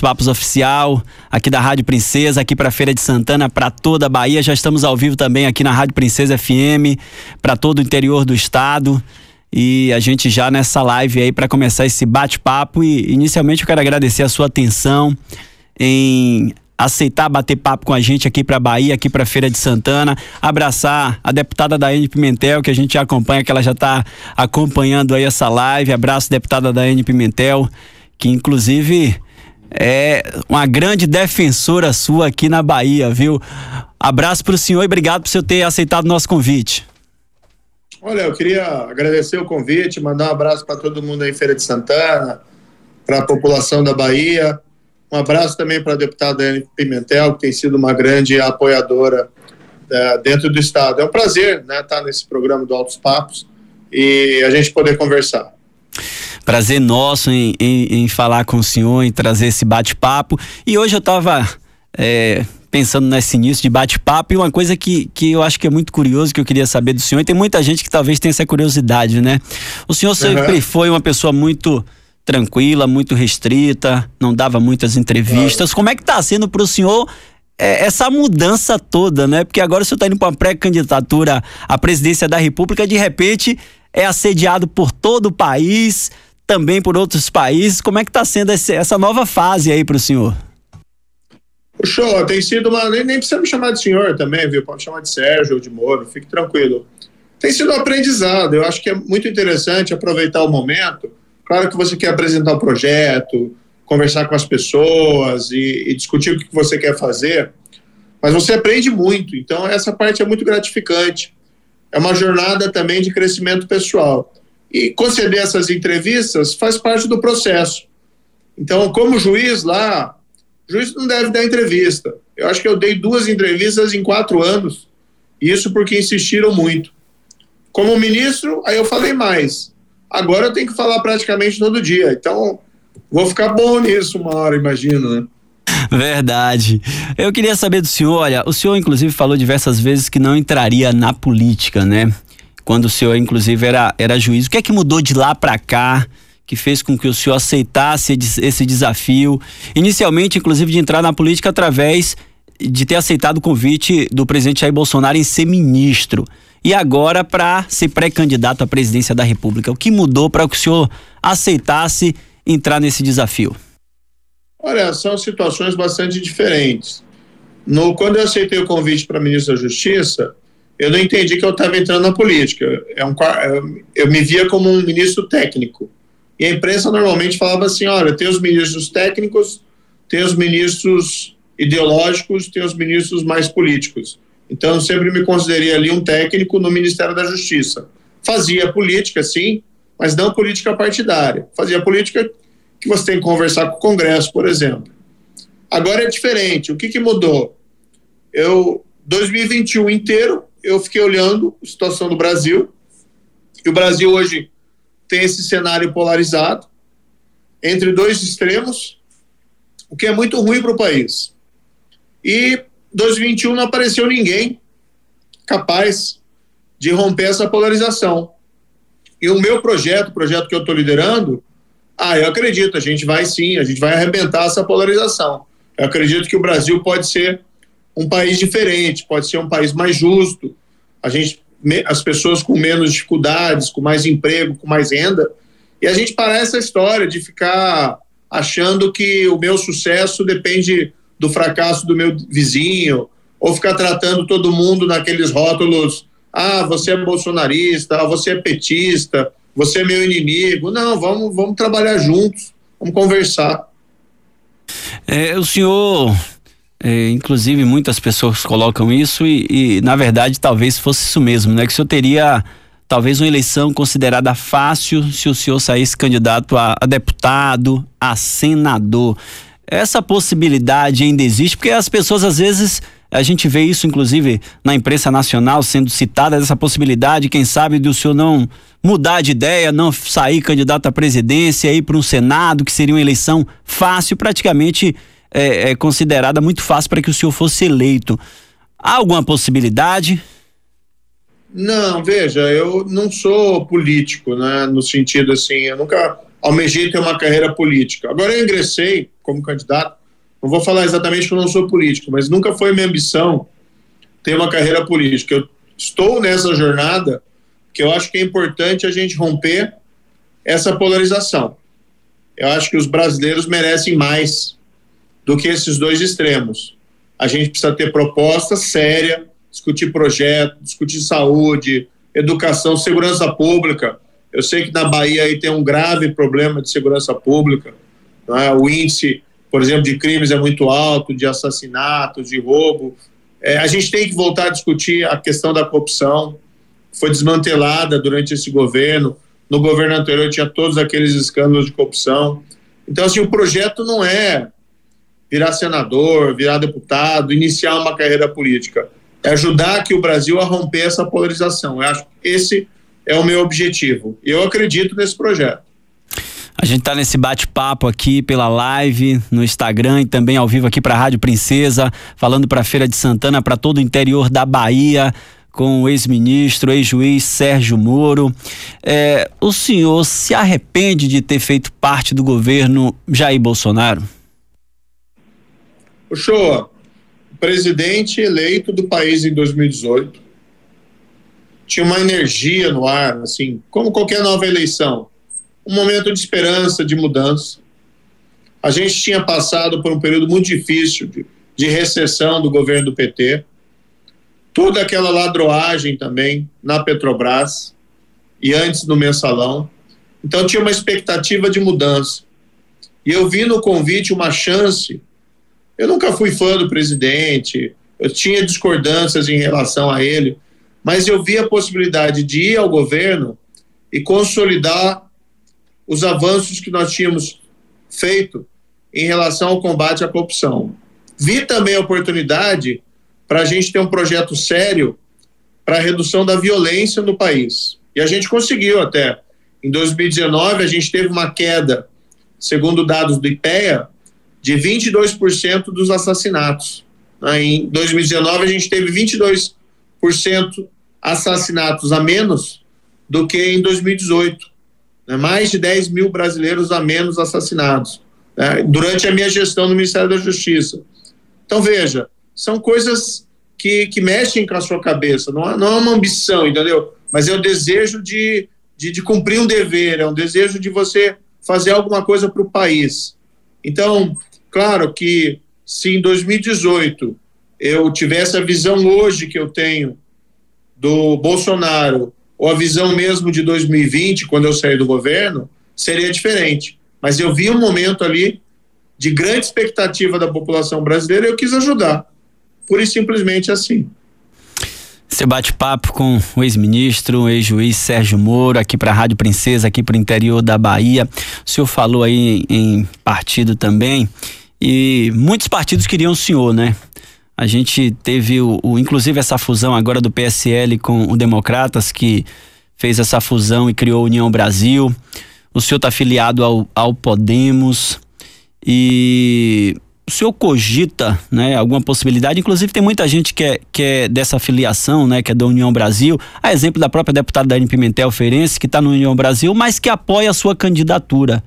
Papos Oficial, aqui da Rádio Princesa, aqui para Feira de Santana, para toda a Bahia. Já estamos ao vivo também aqui na Rádio Princesa FM, para todo o interior do estado. E a gente já nessa live aí para começar esse bate-papo. E inicialmente eu quero agradecer a sua atenção em aceitar bater papo com a gente aqui para Bahia, aqui para Feira de Santana, abraçar a deputada Daiane Pimentel, que a gente já acompanha, que ela já está acompanhando aí essa live. Abraço, deputada Daiane Pimentel, que inclusive é uma grande defensora sua aqui na Bahia, viu? Abraço para o senhor e obrigado por você ter aceitado o nosso convite. Olha, eu queria agradecer o convite, mandar um abraço para todo mundo aí em Feira de Santana, para a população da Bahia. Um abraço também para a deputada Anne Pimentel, que tem sido uma grande apoiadora é, dentro do Estado. É um prazer né, estar nesse programa do Altos Papos e a gente poder conversar. Prazer nosso em, em, em falar com o senhor, em trazer esse bate-papo. E hoje eu estava é, pensando nesse início de bate-papo e uma coisa que, que eu acho que é muito curioso, que eu queria saber do senhor, e tem muita gente que talvez tenha essa curiosidade, né? O senhor sempre uhum. foi uma pessoa muito tranquila, muito restrita, não dava muitas entrevistas. Como é que está sendo para o senhor é, essa mudança toda, né? Porque agora o senhor está indo para uma pré-candidatura à presidência da República, de repente é assediado por todo o país, também por outros países. Como é que está sendo esse, essa nova fase aí para o senhor? O show tem sido uma. Nem, nem precisa me chamar de senhor também, viu? Pode chamar de Sérgio ou de Moro, fique tranquilo. Tem sido um aprendizado. Eu acho que é muito interessante aproveitar o momento Claro que você quer apresentar o projeto, conversar com as pessoas e, e discutir o que você quer fazer, mas você aprende muito. Então, essa parte é muito gratificante. É uma jornada também de crescimento pessoal. E conceder essas entrevistas faz parte do processo. Então, como juiz lá, juiz não deve dar entrevista. Eu acho que eu dei duas entrevistas em quatro anos, isso porque insistiram muito. Como ministro, aí eu falei mais. Agora eu tenho que falar praticamente todo dia. Então, vou ficar bom nisso uma hora, imagino, né? Verdade. Eu queria saber do senhor, olha, o senhor inclusive falou diversas vezes que não entraria na política, né? Quando o senhor inclusive era, era juiz. O que é que mudou de lá para cá? que fez com que o senhor aceitasse esse desafio, inicialmente, inclusive, de entrar na política através de ter aceitado o convite do presidente Jair Bolsonaro em ser ministro e agora para ser pré-candidato à presidência da República. O que mudou para que o senhor aceitasse entrar nesse desafio? Olha, são situações bastante diferentes. No, quando eu aceitei o convite para ministro da Justiça, eu não entendi que eu estava entrando na política. É um, eu me via como um ministro técnico. E a imprensa normalmente falava assim: olha, tem os ministros técnicos, tem os ministros ideológicos, tem os ministros mais políticos. Então, eu sempre me considerei ali um técnico no Ministério da Justiça. Fazia política, sim, mas não política partidária. Fazia política que você tem que conversar com o Congresso, por exemplo. Agora é diferente. O que, que mudou? Eu, 2021 inteiro, eu fiquei olhando a situação do Brasil. E o Brasil hoje tem esse cenário polarizado entre dois extremos, o que é muito ruim para o país. E 2021 não apareceu ninguém capaz de romper essa polarização. E o meu projeto, o projeto que eu estou liderando, ah, eu acredito, a gente vai sim, a gente vai arrebentar essa polarização. Eu acredito que o Brasil pode ser um país diferente, pode ser um país mais justo, a gente, as pessoas com menos dificuldades, com mais emprego, com mais renda, e a gente parar essa história de ficar achando que o meu sucesso depende do fracasso do meu vizinho, ou ficar tratando todo mundo naqueles rótulos: ah, você é bolsonarista, ah, você é petista, você é meu inimigo. Não, vamos, vamos trabalhar juntos, vamos conversar. É, o senhor, é, inclusive, muitas pessoas colocam isso e, e, na verdade, talvez fosse isso mesmo, né? Que o senhor teria talvez uma eleição considerada fácil se o senhor saísse candidato a, a deputado, a senador. Essa possibilidade ainda existe, porque as pessoas às vezes a gente vê isso, inclusive, na imprensa nacional sendo citada, essa possibilidade, quem sabe, do senhor não mudar de ideia, não sair candidato à presidência, ir para um Senado, que seria uma eleição fácil, praticamente é, é considerada muito fácil para que o senhor fosse eleito. Há alguma possibilidade? Não, veja, eu não sou político, né? No sentido assim, eu nunca almejei ter uma carreira política. Agora eu ingressei como candidato, não vou falar exatamente que eu não sou político, mas nunca foi minha ambição ter uma carreira política. Eu estou nessa jornada que eu acho que é importante a gente romper essa polarização. Eu acho que os brasileiros merecem mais do que esses dois extremos. A gente precisa ter proposta séria, discutir projeto, discutir saúde, educação, segurança pública. Eu sei que na Bahia aí tem um grave problema de segurança pública. É? O índice, por exemplo, de crimes é muito alto, de assassinatos, de roubo. É, a gente tem que voltar a discutir a questão da corrupção. Foi desmantelada durante esse governo. No governo anterior tinha todos aqueles escândalos de corrupção. Então, assim, o projeto não é virar senador, virar deputado, iniciar uma carreira política. É ajudar aqui o Brasil a romper essa polarização. Eu acho que esse é o meu objetivo. Eu acredito nesse projeto. A gente está nesse bate-papo aqui pela live no Instagram e também ao vivo aqui para a Rádio Princesa, falando para a Feira de Santana, para todo o interior da Bahia, com o ex-ministro, ex-juiz Sérgio Moro. É, o senhor se arrepende de ter feito parte do governo Jair Bolsonaro? O show, presidente eleito do país em 2018, tinha uma energia no ar, assim, como qualquer nova eleição, um momento de esperança, de mudança. A gente tinha passado por um período muito difícil de, de recessão do governo do PT, toda aquela ladroagem também na Petrobras e antes no mensalão. Então tinha uma expectativa de mudança. E eu vi no convite uma chance. Eu nunca fui fã do presidente, eu tinha discordâncias em relação a ele, mas eu vi a possibilidade de ir ao governo e consolidar os avanços que nós tínhamos feito em relação ao combate à corrupção. Vi também a oportunidade para a gente ter um projeto sério para a redução da violência no país. E a gente conseguiu até. Em 2019, a gente teve uma queda, segundo dados do IPEA, de 22% dos assassinatos. Em 2019, a gente teve 22% assassinatos a menos do que em 2018. Né? Mais de 10 mil brasileiros a menos assassinados né? durante a minha gestão no Ministério da Justiça. Então, veja, são coisas que, que mexem com a sua cabeça, não, é, não é uma ambição, entendeu? Mas é o desejo de, de, de cumprir um dever, é um desejo de você fazer alguma coisa para o país. Então, claro que se em 2018 eu tivesse a visão hoje que eu tenho do Bolsonaro ou a visão mesmo de 2020, quando eu saí do governo, seria diferente. Mas eu vi um momento ali de grande expectativa da população brasileira e eu quis ajudar. Pura e simplesmente assim. Você bate-papo com o ex-ministro, ex-juiz Sérgio Moro, aqui para a Rádio Princesa, aqui para o interior da Bahia. O senhor falou aí em partido também, e muitos partidos queriam o senhor, né? A gente teve o, o, inclusive essa fusão agora do PSL com o Democratas, que fez essa fusão e criou a União Brasil. O senhor está afiliado ao, ao Podemos. E o senhor cogita né, alguma possibilidade? Inclusive, tem muita gente que é, que é dessa filiação, né, que é da União Brasil, a exemplo da própria deputada Dani Pimentel Feirense, que está no União Brasil, mas que apoia a sua candidatura.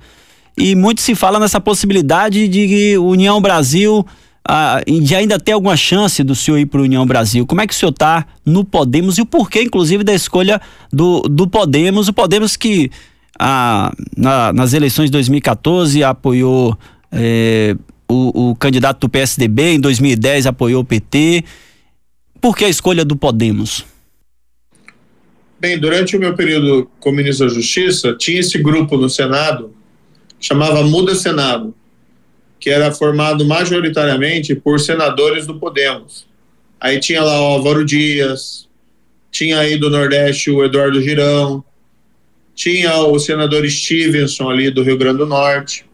E muito se fala nessa possibilidade de União Brasil ah, de ainda ter alguma chance do senhor ir para o União Brasil. Como é que o senhor está no Podemos e o porquê, inclusive, da escolha do, do Podemos? O Podemos que ah, na, nas eleições de 2014 apoiou eh, o, o, candidato do PSDB, em 2010 apoiou o PT. Por que a escolha do Podemos? Bem, durante o meu período como ministro da Justiça, tinha esse grupo no Senado, chamava Muda Senado que era formado majoritariamente por senadores do Podemos. Aí tinha lá o Álvaro Dias, tinha aí do Nordeste o Eduardo Girão, tinha o senador Stevenson ali do Rio Grande do Norte.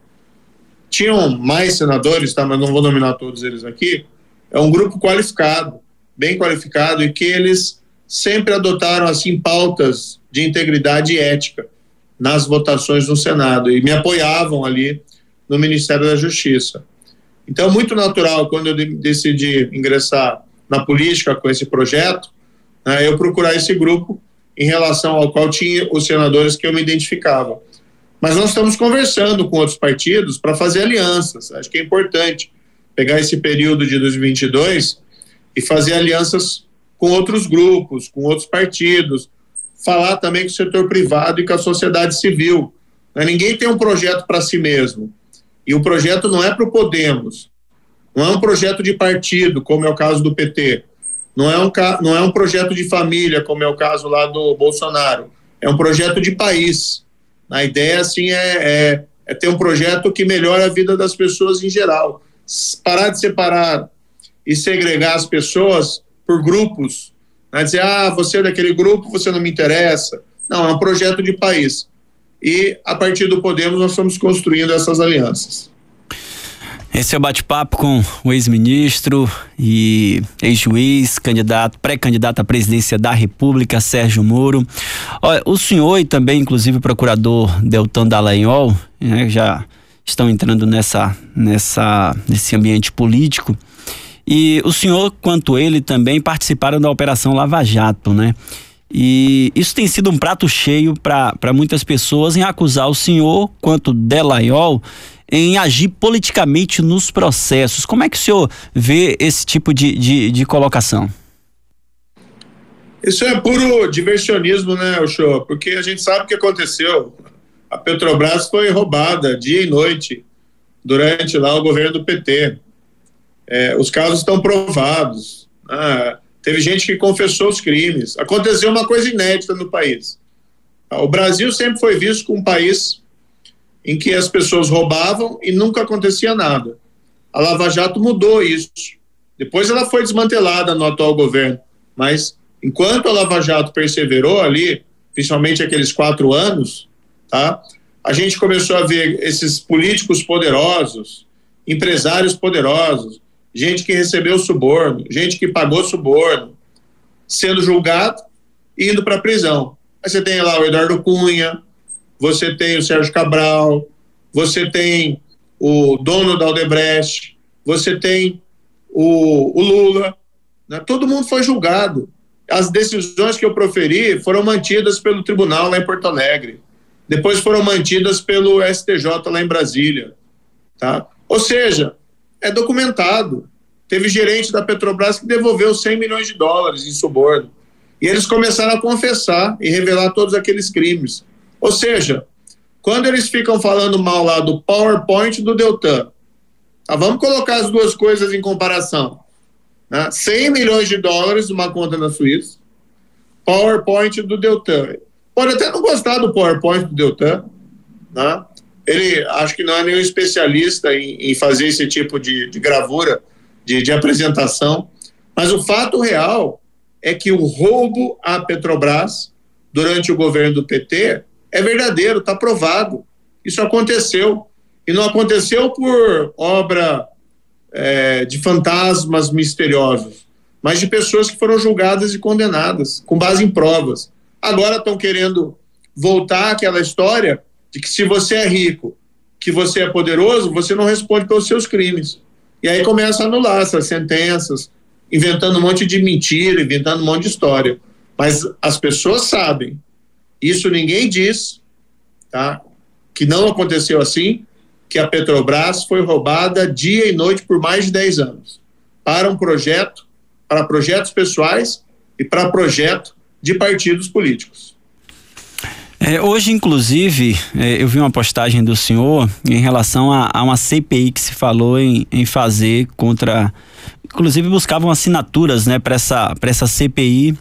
Tinham mais senadores, tá, mas não vou nominar todos eles aqui. É um grupo qualificado, bem qualificado e que eles sempre adotaram assim pautas de integridade e ética nas votações no Senado e me apoiavam ali no Ministério da Justiça. Então, muito natural, quando eu decidi ingressar na política com esse projeto, né, eu procurar esse grupo em relação ao qual tinha os senadores que eu me identificava. Mas nós estamos conversando com outros partidos para fazer alianças. Acho que é importante pegar esse período de 2022 e fazer alianças com outros grupos, com outros partidos, falar também com o setor privado e com a sociedade civil. Né? Ninguém tem um projeto para si mesmo. E o projeto não é para o Podemos, não é um projeto de partido, como é o caso do PT, não é, um, não é um projeto de família, como é o caso lá do Bolsonaro, é um projeto de país. A ideia, assim, é, é, é ter um projeto que melhore a vida das pessoas em geral. Parar de separar e segregar as pessoas por grupos, né? dizer, ah, você é daquele grupo, você não me interessa. Não, é um projeto de país. E, a partir do Podemos, nós estamos construindo essas alianças. Esse é o bate-papo com o ex-ministro e ex-juiz, candidato, pré-candidato à presidência da República, Sérgio Moro. Olha, o senhor e também, inclusive, o procurador Deltan Dallagnol, né, já estão entrando nessa, nessa, nesse ambiente político. E o senhor, quanto ele, também participaram da Operação Lava Jato, né? E isso tem sido um prato cheio para muitas pessoas em acusar o senhor, quanto Delayol, em agir politicamente nos processos. Como é que o senhor vê esse tipo de, de, de colocação? Isso é puro diversionismo, né, Oxô? Porque a gente sabe o que aconteceu. A Petrobras foi roubada dia e noite durante lá o governo do PT. É, os casos estão provados. Ah, Teve gente que confessou os crimes. Aconteceu uma coisa inédita no país. O Brasil sempre foi visto como um país em que as pessoas roubavam e nunca acontecia nada. A Lava Jato mudou isso. Depois ela foi desmantelada no atual governo. Mas enquanto a Lava Jato perseverou ali, principalmente aqueles quatro anos, tá? A gente começou a ver esses políticos poderosos, empresários poderosos, gente que recebeu suborno, gente que pagou suborno, sendo julgado e indo para a prisão. Aí você tem lá o Eduardo Cunha, você tem o Sérgio Cabral, você tem o dono da Aldebrecht, você tem o, o Lula, né? todo mundo foi julgado. As decisões que eu proferi foram mantidas pelo tribunal lá em Porto Alegre, depois foram mantidas pelo STJ lá em Brasília. Tá? Ou seja, é documentado. Teve gerente da Petrobras que devolveu 100 milhões de dólares em suborno. E eles começaram a confessar e revelar todos aqueles crimes. Ou seja, quando eles ficam falando mal lá do PowerPoint do Deltan, tá, vamos colocar as duas coisas em comparação. Né? 100 milhões de dólares numa conta na Suíça, PowerPoint do Deltan. Pode até não gostar do PowerPoint do Deltan, né? Ele acho que não é nenhum especialista em, em fazer esse tipo de, de gravura, de, de, apresentação, mas o fato real é que o roubo à Petrobras durante o governo do PT é verdadeiro, está provado. Isso aconteceu. E não aconteceu por obra é, de fantasmas misteriosos, mas de pessoas que foram julgadas e condenadas, com base em provas. Agora estão querendo voltar àquela história de que se você é rico, que você é poderoso, você não responde pelos seus crimes. E aí começa a anular essas sentenças, inventando um monte de mentira, inventando um monte de história. Mas as pessoas sabem, isso ninguém diz, tá? Que não aconteceu assim, que a Petrobras foi roubada dia e noite por mais de 10 anos para um projeto, para projetos pessoais e para projeto de partidos políticos. É, hoje, inclusive, é, eu vi uma postagem do senhor em relação a, a uma CPI que se falou em, em, fazer contra. Inclusive, buscavam assinaturas né, para essa, essa CPI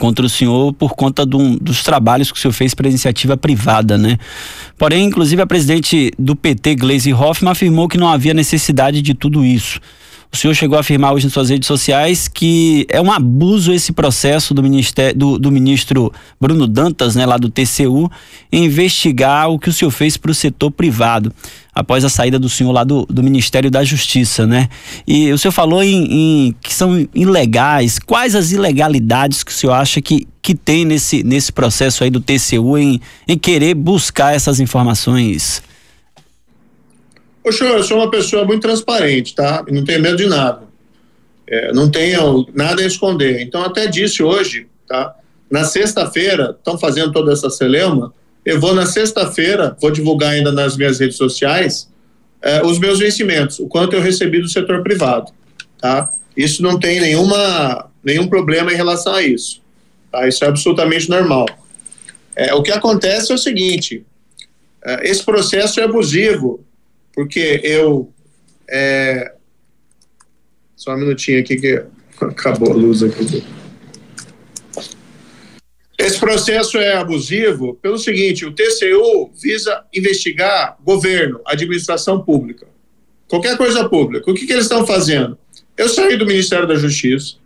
contra o senhor por conta do, dos trabalhos que o senhor fez para iniciativa privada, né? Porém, inclusive, a presidente do PT, Gleisi Hoffmann, afirmou que não havia necessidade de tudo isso. O senhor chegou a afirmar hoje em suas redes sociais que é um abuso esse processo do, ministério, do, do ministro Bruno Dantas, né, lá do TCU, investigar o que o senhor fez para o setor privado, após a saída do senhor lá do, do Ministério da Justiça, né? E o senhor falou em, em, que são ilegais. Quais as ilegalidades que o senhor acha que, que tem nesse, nesse processo aí do TCU em, em querer buscar essas informações? Poxa, eu sou uma pessoa muito transparente, tá? Não tenho medo de nada. É, não tenho nada a esconder. Então, até disse hoje, tá? Na sexta-feira, estão fazendo toda essa celeuma, eu vou na sexta-feira, vou divulgar ainda nas minhas redes sociais, eh, os meus vencimentos, o quanto eu recebi do setor privado, tá? Isso não tem nenhuma, nenhum problema em relação a isso, tá? Isso é absolutamente normal. É, o que acontece é o seguinte, é, esse processo é abusivo, porque eu, é, só um minutinho aqui que acabou a luz aqui. Esse processo é abusivo pelo seguinte: o TCU visa investigar governo, administração pública, qualquer coisa pública. O que, que eles estão fazendo? Eu saí do Ministério da Justiça,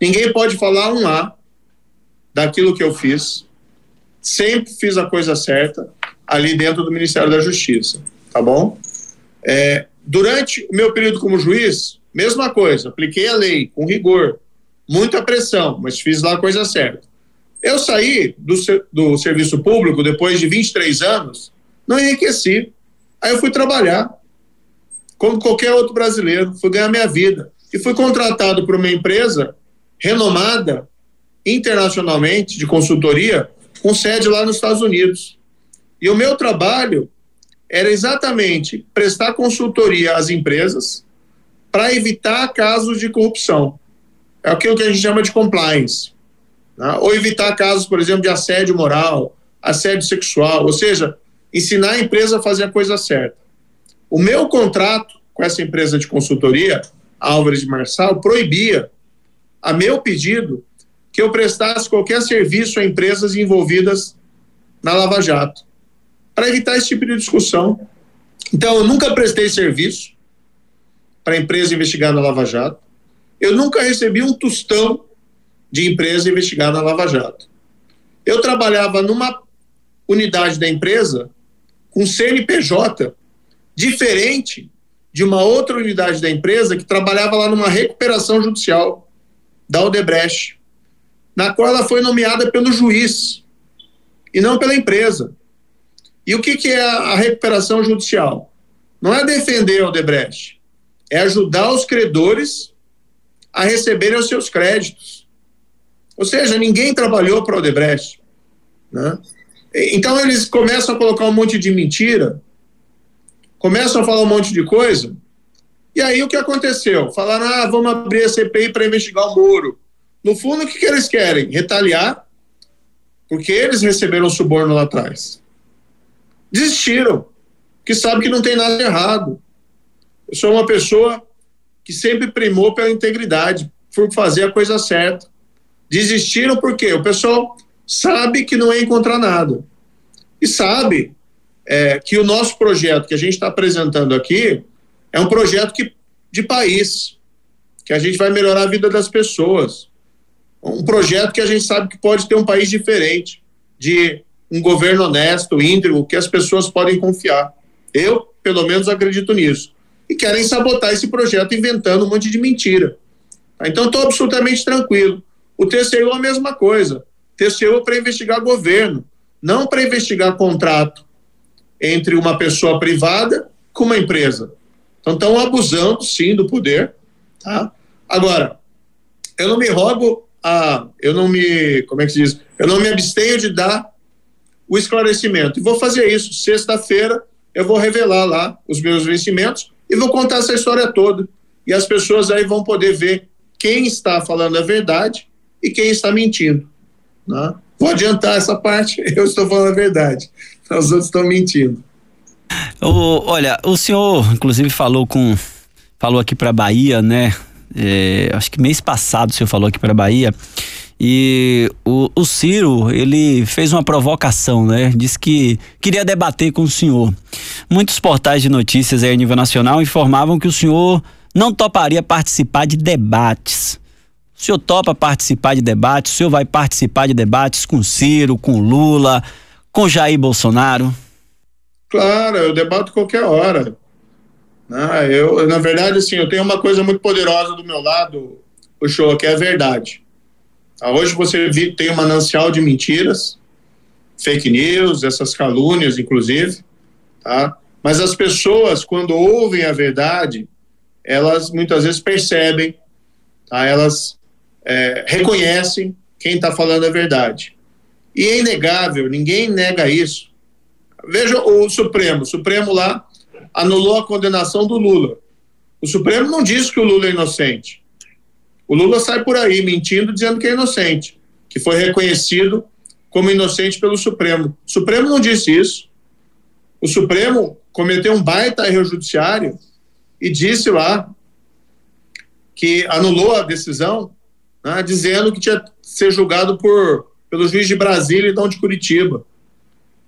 ninguém pode falar um A daquilo que eu fiz, sempre fiz a coisa certa ali dentro do Ministério da Justiça, tá bom? É, durante o meu período como juiz, mesma coisa, apliquei a lei com rigor, muita pressão, mas fiz lá a coisa certa. Eu saí do, do serviço público depois de 23 anos, não enriqueci. Aí eu fui trabalhar, como qualquer outro brasileiro, fui ganhar minha vida. E fui contratado por uma empresa renomada internacionalmente de consultoria, com sede lá nos Estados Unidos. E o meu trabalho era exatamente prestar consultoria às empresas para evitar casos de corrupção. É aquilo que a gente chama de compliance. Né? Ou evitar casos, por exemplo, de assédio moral, assédio sexual, ou seja, ensinar a empresa a fazer a coisa certa. O meu contrato com essa empresa de consultoria, Álvares de Marçal, proibia, a meu pedido, que eu prestasse qualquer serviço a empresas envolvidas na Lava Jato, para evitar esse tipo de discussão. Então, eu nunca prestei serviço para empresa investigada na Lava Jato, eu nunca recebi um tostão de empresa investigada na Lava Jato. Eu trabalhava numa unidade da empresa com CNPJ diferente de uma outra unidade da empresa que trabalhava lá numa recuperação judicial da Odebrecht, na qual ela foi nomeada pelo juiz e não pela empresa. E o que, que é a recuperação judicial? Não é defender a Odebrecht, é ajudar os credores a receberem os seus créditos. Ou seja, ninguém trabalhou para o Odebrecht. Né? Então eles começam a colocar um monte de mentira, começam a falar um monte de coisa, e aí o que aconteceu? Falaram, ah, vamos abrir a CPI para investigar o Moro. No fundo, o que, que eles querem? Retaliar, porque eles receberam suborno lá atrás. Desistiram, que sabe que não tem nada errado. Eu sou uma pessoa que sempre primou pela integridade, por fazer a coisa certa. Desistiram porque o pessoal sabe que não é encontrar nada. E sabe é, que o nosso projeto que a gente está apresentando aqui é um projeto que, de país, que a gente vai melhorar a vida das pessoas. Um projeto que a gente sabe que pode ter um país diferente, de um governo honesto, íntegro, que as pessoas podem confiar. Eu, pelo menos, acredito nisso. E querem sabotar esse projeto inventando um monte de mentira. Então, estou absolutamente tranquilo. O TCU é a mesma coisa. TCU é para investigar governo, não para investigar contrato entre uma pessoa privada com uma empresa. Então estão abusando, sim, do poder. Tá? Agora, eu não me rogo a. Eu não me. Como é que se diz? Eu não me abstenho de dar o esclarecimento. E vou fazer isso. Sexta-feira eu vou revelar lá os meus vencimentos e vou contar essa história toda. E as pessoas aí vão poder ver quem está falando a verdade e quem está mentindo. Né? Vou adiantar essa parte, eu estou falando a verdade, os outros estão mentindo. O, olha, o senhor, inclusive, falou com. Falou aqui para Bahia, né? É, acho que mês passado o senhor falou aqui para Bahia. E o, o, Ciro, ele fez uma provocação, né? Disse que queria debater com o senhor. Muitos portais de notícias aí a nível nacional informavam que o senhor não toparia participar de debates. O senhor topa participar de debates? O senhor vai participar de debates com Ciro, com Lula, com Jair Bolsonaro? Claro, eu debato qualquer hora. Ah, eu, na verdade, assim, eu tenho uma coisa muito poderosa do meu lado, o show, que é a verdade. Ah, hoje você tem um manancial de mentiras, fake news, essas calúnias, inclusive, tá? Mas as pessoas, quando ouvem a verdade, elas muitas vezes percebem, tá? Elas é, reconhecem quem está falando a verdade. E é inegável, ninguém nega isso, Veja o Supremo. O Supremo lá anulou a condenação do Lula. O Supremo não diz que o Lula é inocente. O Lula sai por aí mentindo, dizendo que é inocente, que foi reconhecido como inocente pelo Supremo. O Supremo não disse isso. O Supremo cometeu um baita erro judiciário e disse lá que anulou a decisão, né, dizendo que tinha que ser julgado por, pelo juiz de Brasília e não de Curitiba.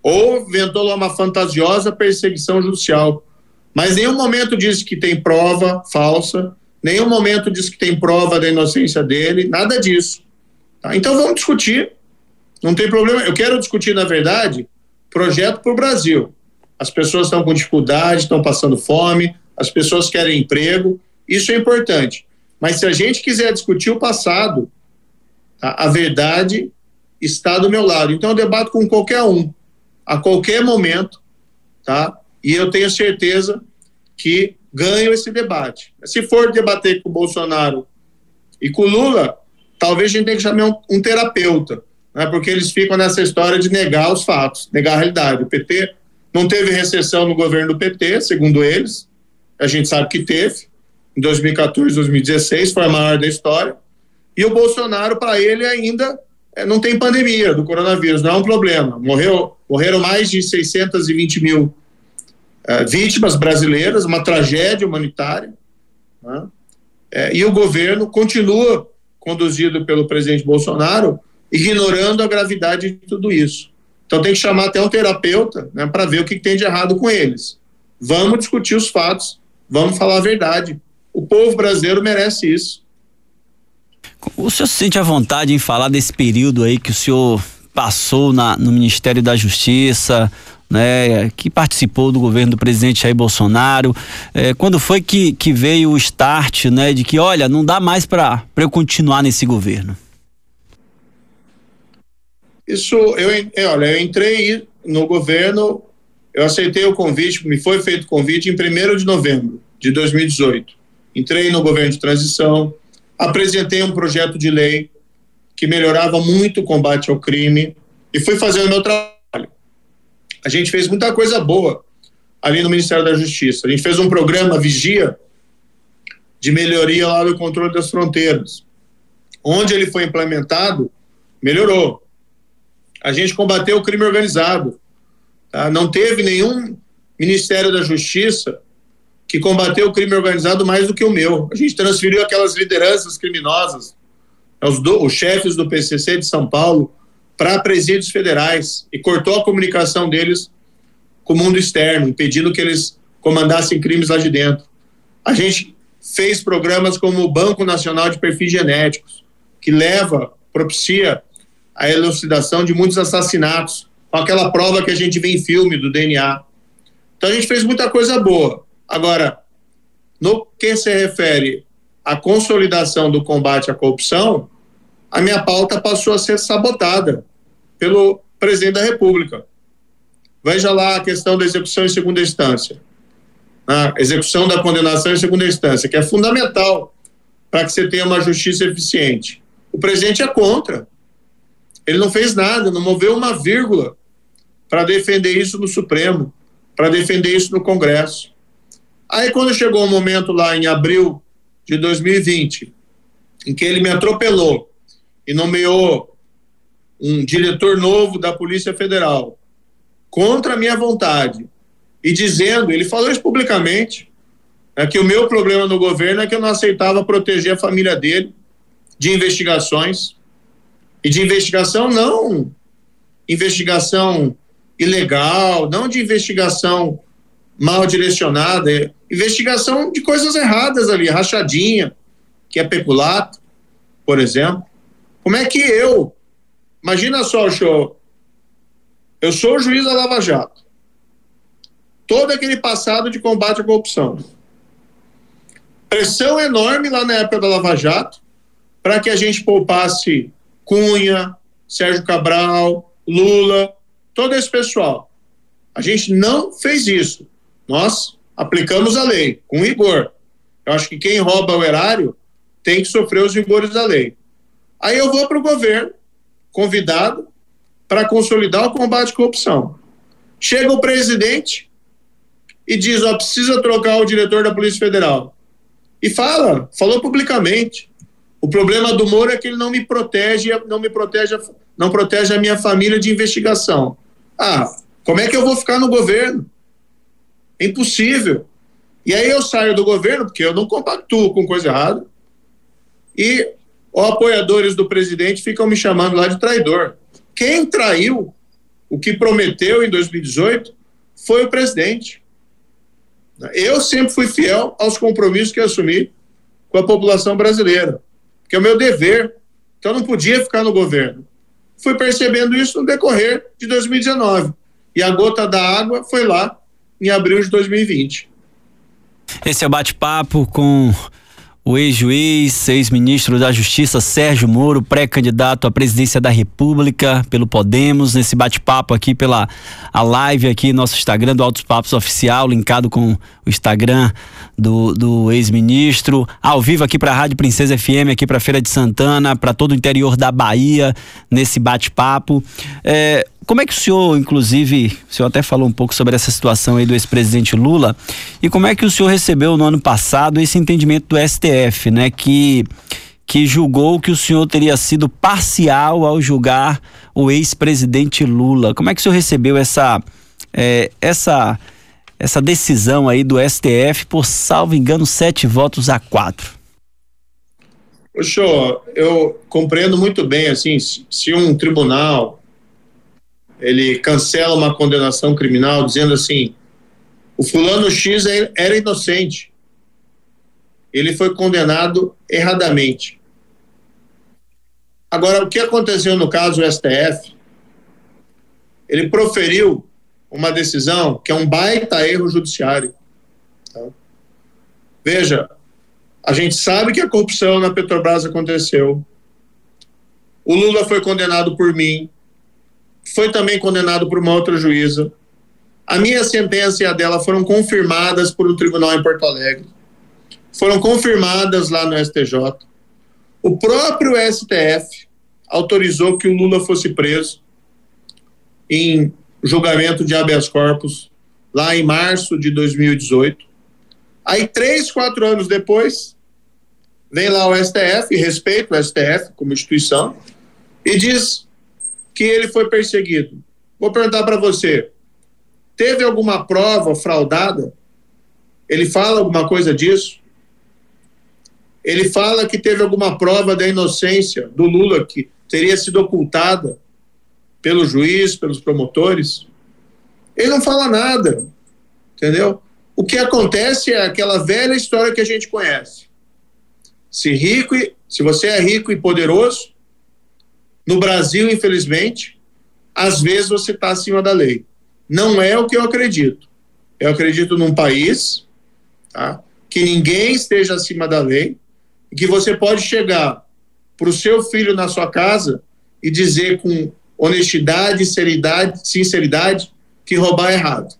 Ou inventou lá uma fantasiosa perseguição judicial. Mas nenhum momento disse que tem prova falsa, nenhum momento disse que tem prova da inocência dele, nada disso. Tá? Então vamos discutir. Não tem problema. Eu quero discutir, na verdade, projeto para o Brasil. As pessoas estão com dificuldade, estão passando fome, as pessoas querem emprego, isso é importante. Mas se a gente quiser discutir o passado, tá, a verdade está do meu lado. Então eu debato com qualquer um, a qualquer momento, tá? E eu tenho certeza que ganho esse debate. Se for debater com o Bolsonaro e com o Lula, talvez a gente tenha que chamar um, um terapeuta, né? porque eles ficam nessa história de negar os fatos, negar a realidade. O PT não teve recessão no governo do PT, segundo eles, a gente sabe que teve, em 2014, 2016, foi a maior da história. E o Bolsonaro, para ele, ainda é, não tem pandemia do coronavírus, não é um problema. Morreu, morreram mais de 620 mil é, vítimas brasileiras, uma tragédia humanitária. Né? É, e o governo continua conduzido pelo presidente Bolsonaro, ignorando a gravidade de tudo isso. Então tem que chamar até um terapeuta né, para ver o que, que tem de errado com eles. Vamos discutir os fatos, vamos falar a verdade. O povo brasileiro merece isso. O senhor se sente à vontade em falar desse período aí que o senhor passou na, no Ministério da Justiça, né, que participou do governo do presidente Jair Bolsonaro. É, quando foi que, que veio o start, né, de que, olha, não dá mais para eu continuar nesse governo? Isso, eu, olha, eu entrei no governo, eu aceitei o convite, me foi feito o convite em 1 de novembro de 2018 entrei no governo de transição, apresentei um projeto de lei que melhorava muito o combate ao crime e fui fazendo meu trabalho. A gente fez muita coisa boa ali no Ministério da Justiça. A gente fez um programa Vigia de melhoria lá do controle das fronteiras. Onde ele foi implementado, melhorou. A gente combateu o crime organizado. Tá? Não teve nenhum Ministério da Justiça que combateu o crime organizado mais do que o meu. A gente transferiu aquelas lideranças criminosas, os, do, os chefes do PCC de São Paulo, para presídios federais e cortou a comunicação deles com o mundo externo, impedindo que eles comandassem crimes lá de dentro. A gente fez programas como o Banco Nacional de Perfis Genéticos, que leva, propicia a elucidação de muitos assassinatos, com aquela prova que a gente vê em filme do DNA. Então a gente fez muita coisa boa. Agora, no que se refere à consolidação do combate à corrupção, a minha pauta passou a ser sabotada pelo presidente da República. Veja lá a questão da execução em segunda instância. A execução da condenação em segunda instância, que é fundamental para que você tenha uma justiça eficiente. O presidente é contra. Ele não fez nada, não moveu uma vírgula para defender isso no Supremo, para defender isso no Congresso. Aí, quando chegou o momento lá em abril de 2020, em que ele me atropelou e nomeou um diretor novo da Polícia Federal, contra a minha vontade, e dizendo, ele falou isso publicamente, é que o meu problema no governo é que eu não aceitava proteger a família dele de investigações, e de investigação não investigação ilegal, não de investigação mal direcionada, é investigação de coisas erradas ali, rachadinha, que é peculato, por exemplo. Como é que eu, imagina só, show, eu sou o juiz da Lava Jato, todo aquele passado de combate à corrupção, pressão enorme lá na época da Lava Jato, para que a gente poupasse Cunha, Sérgio Cabral, Lula, todo esse pessoal. A gente não fez isso. Nós aplicamos a lei com rigor. Eu acho que quem rouba o erário tem que sofrer os rigores da lei. Aí eu vou para o governo, convidado, para consolidar o combate à corrupção. Chega o presidente e diz: ó, precisa trocar o diretor da Polícia Federal. E fala, falou publicamente. O problema do Moro é que ele não me protege, não me protege, não protege a minha família de investigação. Ah, como é que eu vou ficar no governo? É impossível. E aí eu saio do governo, porque eu não compactuo com coisa errada, e os apoiadores do presidente ficam me chamando lá de traidor. Quem traiu o que prometeu em 2018 foi o presidente. Eu sempre fui fiel aos compromissos que assumi com a população brasileira, que é o meu dever. Então não podia ficar no governo. Fui percebendo isso no decorrer de 2019. E a gota da água foi lá em abril de 2020. Esse é o bate-papo com o ex-juiz, ex-ministro da Justiça Sérgio Moro, pré-candidato à presidência da República pelo Podemos, nesse bate-papo aqui pela a live aqui nosso Instagram do Altos Papos Oficial, linkado com o Instagram do, do ex-ministro, ao vivo aqui para a Rádio Princesa FM, aqui para Feira de Santana, para todo o interior da Bahia, nesse bate-papo. É, como é que o senhor, inclusive, o senhor até falou um pouco sobre essa situação aí do ex-presidente Lula, e como é que o senhor recebeu no ano passado esse entendimento do STF, né, que que julgou que o senhor teria sido parcial ao julgar o ex-presidente Lula. Como é que o senhor recebeu essa é, essa essa decisão aí do STF por, salvo engano, sete votos a quatro? Poxa, eu compreendo muito bem, assim, se um tribunal ele cancela uma condenação criminal dizendo assim: o fulano X é, era inocente. Ele foi condenado erradamente. Agora, o que aconteceu no caso do STF? Ele proferiu uma decisão que é um baita erro judiciário. Tá? Veja, a gente sabe que a corrupção na Petrobras aconteceu. O Lula foi condenado por mim, foi também condenado por uma outra juíza. A minha sentença e a dela foram confirmadas por um tribunal em Porto Alegre. Foram confirmadas lá no STJ. O próprio STF autorizou que o Lula fosse preso em julgamento de habeas corpus lá em março de 2018. Aí, três, quatro anos depois, vem lá o STF, respeita o STF como instituição, e diz que ele foi perseguido. Vou perguntar para você: teve alguma prova fraudada? Ele fala alguma coisa disso? Ele fala que teve alguma prova da inocência do Lula que teria sido ocultada pelo juiz, pelos promotores? Ele não fala nada, entendeu? O que acontece é aquela velha história que a gente conhece. Se rico, se você é rico e poderoso, no Brasil, infelizmente, às vezes você está acima da lei. Não é o que eu acredito. Eu acredito num país tá, que ninguém esteja acima da lei e que você pode chegar para o seu filho na sua casa e dizer com honestidade, sinceridade, sinceridade que roubar é errado.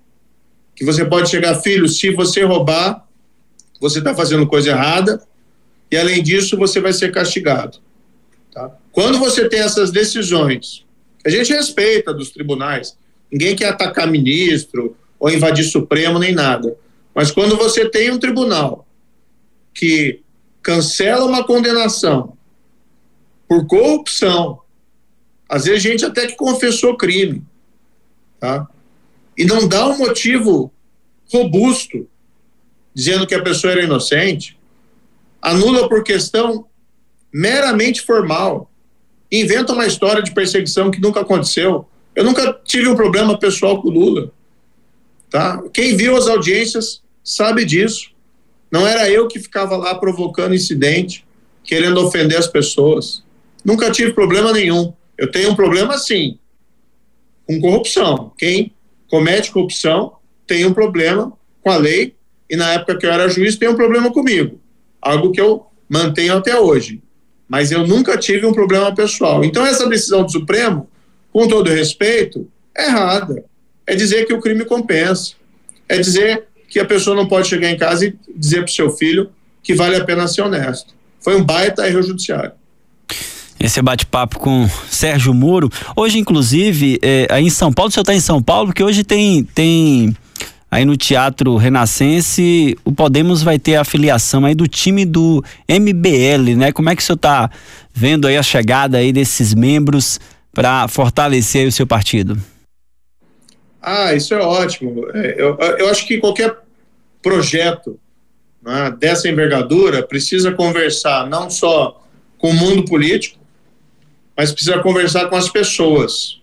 Que você pode chegar, filho, se você roubar, você está fazendo coisa errada e além disso você vai ser castigado. Tá? Quando você tem essas decisões, a gente respeita dos tribunais, ninguém quer atacar ministro ou invadir Supremo nem nada, mas quando você tem um tribunal que cancela uma condenação por corrupção, às vezes gente até que confessou crime, tá? E não dá um motivo robusto dizendo que a pessoa era inocente, anula por questão meramente formal, inventa uma história de perseguição que nunca aconteceu. Eu nunca tive um problema pessoal com o Lula. Tá? Quem viu as audiências sabe disso. Não era eu que ficava lá provocando incidente, querendo ofender as pessoas. Nunca tive problema nenhum. Eu tenho um problema sim com corrupção. Quem comete corrupção tem um problema com a lei e na época que eu era juiz tem um problema comigo. Algo que eu mantenho até hoje mas eu nunca tive um problema pessoal. Então, essa decisão do Supremo, com todo respeito, é errada. É dizer que o crime compensa. É dizer que a pessoa não pode chegar em casa e dizer para o seu filho que vale a pena ser honesto. Foi um baita erro judiciário. Esse bate-papo com Sérgio Moro. Hoje, inclusive, é, aí em São Paulo, o senhor está em São Paulo, porque hoje tem, tem aí no Teatro Renascense, o Podemos vai ter a filiação aí do time do MBL, né? Como é que o senhor está vendo aí a chegada aí desses membros para fortalecer o seu partido? Ah, isso é ótimo. É, eu, eu acho que qualquer projeto né, dessa envergadura precisa conversar não só com o mundo político, mas precisa conversar com as pessoas,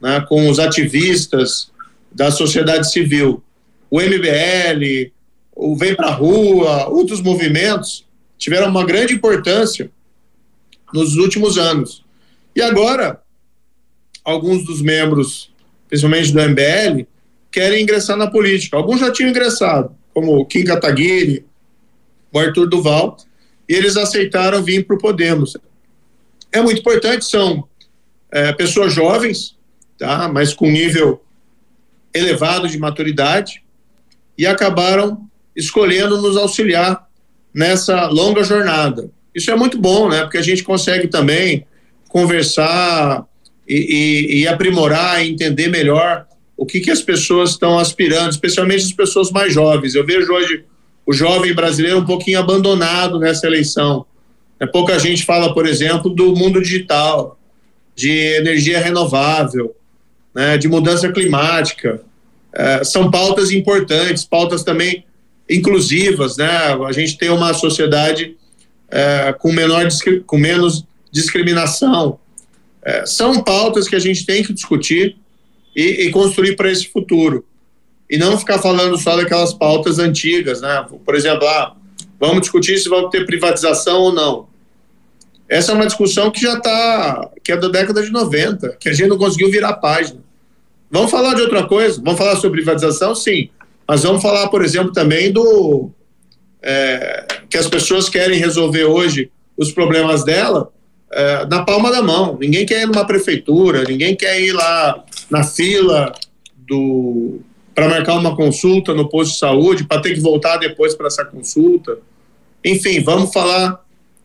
né, com os ativistas da sociedade civil. O MBL, o Vem Pra Rua, outros movimentos tiveram uma grande importância nos últimos anos. E agora, alguns dos membros, principalmente do MBL, querem ingressar na política. Alguns já tinham ingressado, como o Kim Kataguiri, o Arthur Duval, e eles aceitaram vir para o Podemos é muito importante, são é, pessoas jovens, tá, mas com nível elevado de maturidade, e acabaram escolhendo nos auxiliar nessa longa jornada. Isso é muito bom, né? Porque a gente consegue também conversar e, e, e aprimorar entender melhor o que, que as pessoas estão aspirando, especialmente as pessoas mais jovens. Eu vejo hoje o jovem brasileiro um pouquinho abandonado nessa eleição. É, pouca gente fala, por exemplo, do mundo digital, de energia renovável, né, de mudança climática. É, são pautas importantes, pautas também inclusivas. Né? A gente tem uma sociedade é, com, menor, com menos discriminação. É, são pautas que a gente tem que discutir e, e construir para esse futuro. E não ficar falando só daquelas pautas antigas. Né? Por exemplo, ah, vamos discutir se vamos ter privatização ou não. Essa é uma discussão que já está, que é da década de 90, que a gente não conseguiu virar a página. Vamos falar de outra coisa? Vamos falar sobre privatização? Sim. Mas vamos falar, por exemplo, também do. É, que as pessoas querem resolver hoje os problemas dela é, na palma da mão. Ninguém quer ir numa prefeitura, ninguém quer ir lá na fila do para marcar uma consulta no posto de saúde, para ter que voltar depois para essa consulta. Enfim, vamos falar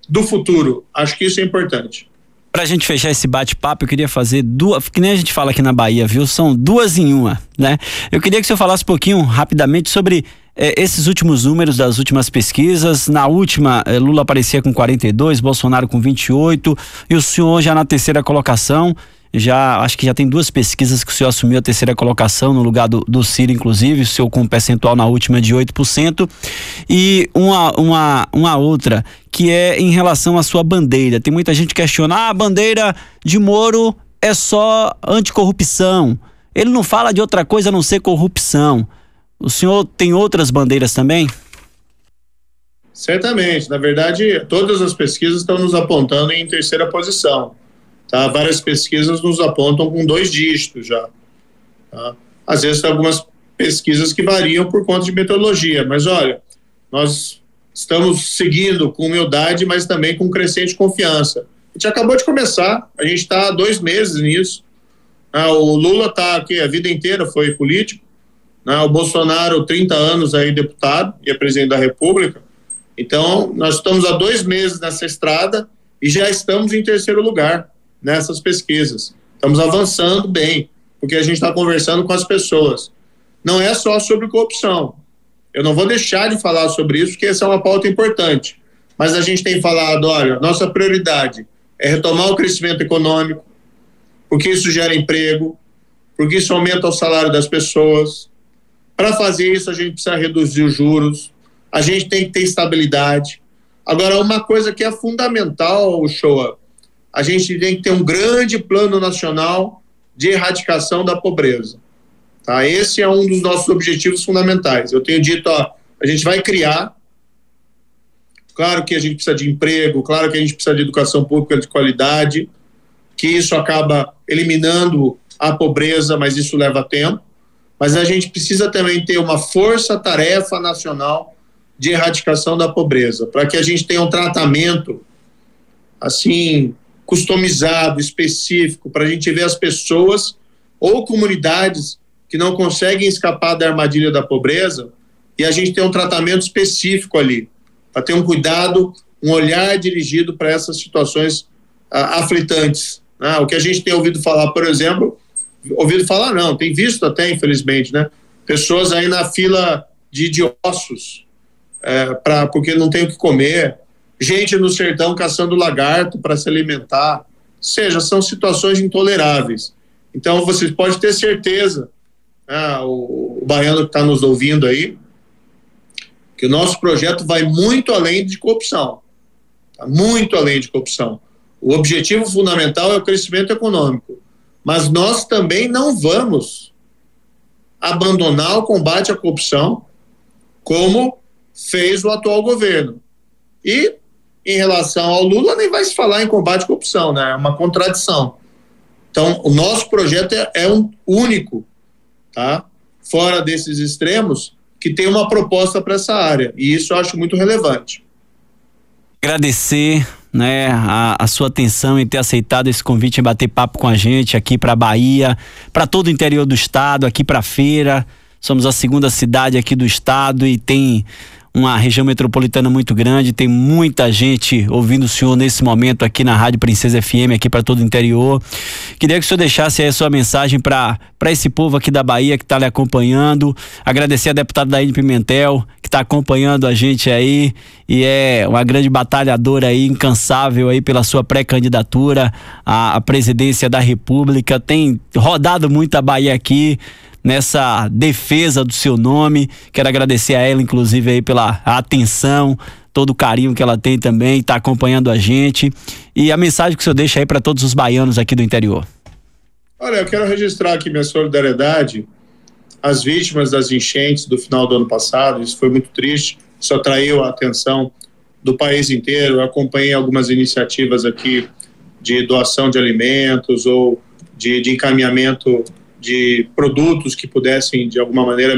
do futuro. Acho que isso é importante. Para a gente fechar esse bate-papo, eu queria fazer duas, que nem a gente fala aqui na Bahia, viu? São duas em uma, né? Eu queria que o senhor falasse um pouquinho, rapidamente, sobre eh, esses últimos números das últimas pesquisas. Na última, eh, Lula aparecia com 42, Bolsonaro com 28, e o senhor já na terceira colocação já acho que já tem duas pesquisas que o senhor assumiu a terceira colocação no lugar do, do Ciro, inclusive, o senhor com um percentual na última de 8%, e uma, uma, uma outra que é em relação à sua bandeira. Tem muita gente que questiona, ah, a bandeira de Moro é só anticorrupção. Ele não fala de outra coisa a não ser corrupção. O senhor tem outras bandeiras também? Certamente. Na verdade, todas as pesquisas estão nos apontando em terceira posição. Tá? Várias pesquisas nos apontam com dois dígitos já. Tá? Às vezes tem algumas pesquisas que variam por conta de metodologia, mas olha, nós estamos seguindo com humildade, mas também com crescente confiança. A gente acabou de começar, a gente está há dois meses nisso. Ah, o Lula está aqui a vida inteira, foi político. Né? O Bolsonaro, 30 anos aí deputado e é presidente da República. Então, nós estamos há dois meses nessa estrada e já estamos em terceiro lugar nessas pesquisas. Estamos avançando bem, porque a gente está conversando com as pessoas. Não é só sobre corrupção. Eu não vou deixar de falar sobre isso, porque essa é uma pauta importante. Mas a gente tem falado, olha, nossa prioridade é retomar o crescimento econômico, porque isso gera emprego, porque isso aumenta o salário das pessoas. Para fazer isso, a gente precisa reduzir os juros, a gente tem que ter estabilidade. Agora, uma coisa que é fundamental, Shoa, a gente tem que ter um grande plano nacional de erradicação da pobreza. Tá? Esse é um dos nossos objetivos fundamentais. Eu tenho dito, ó, a gente vai criar. Claro que a gente precisa de emprego, claro que a gente precisa de educação pública de qualidade, que isso acaba eliminando a pobreza, mas isso leva tempo. Mas a gente precisa também ter uma força-tarefa nacional de erradicação da pobreza, para que a gente tenha um tratamento assim customizado, específico, para a gente ver as pessoas ou comunidades que não conseguem escapar da armadilha da pobreza e a gente tem um tratamento específico ali, para ter um cuidado, um olhar dirigido para essas situações aflitantes. Né? O que a gente tem ouvido falar, por exemplo, ouvido falar não, tem visto até, infelizmente, né? Pessoas aí na fila de, de ossos, é, pra, porque não tem o que comer, gente no sertão caçando lagarto para se alimentar, seja, são situações intoleráveis. Então, vocês podem ter certeza, né, o, o baiano que está nos ouvindo aí, que o nosso projeto vai muito além de corrupção. Tá? Muito além de corrupção. O objetivo fundamental é o crescimento econômico. Mas nós também não vamos abandonar o combate à corrupção, como fez o atual governo. E em relação ao Lula, nem vai se falar em combate à corrupção, né? É uma contradição. Então, o nosso projeto é, é um único, tá? Fora desses extremos, que tem uma proposta para essa área. E isso eu acho muito relevante. Agradecer né, a, a, sua atenção em ter aceitado esse convite em bater papo com a gente aqui para Bahia, para todo o interior do estado, aqui para feira. Somos a segunda cidade aqui do estado e tem uma região metropolitana muito grande, tem muita gente ouvindo o senhor nesse momento aqui na Rádio Princesa FM, aqui para todo o interior. Queria que o senhor deixasse aí a sua mensagem para esse povo aqui da Bahia que está lhe acompanhando. Agradecer a deputada Daíne Pimentel, que está acompanhando a gente aí e é uma grande batalhadora aí, incansável aí pela sua pré-candidatura à, à presidência da República. Tem rodado muito a Bahia aqui nessa defesa do seu nome. Quero agradecer a ela, inclusive, aí pela atenção, todo o carinho que ela tem também, está acompanhando a gente. E a mensagem que o senhor deixa aí para todos os baianos aqui do interior. Olha, eu quero registrar aqui minha solidariedade às vítimas das enchentes do final do ano passado. Isso foi muito triste, isso atraiu a atenção do país inteiro. Eu acompanhei algumas iniciativas aqui de doação de alimentos ou de, de encaminhamento de produtos que pudessem, de alguma maneira,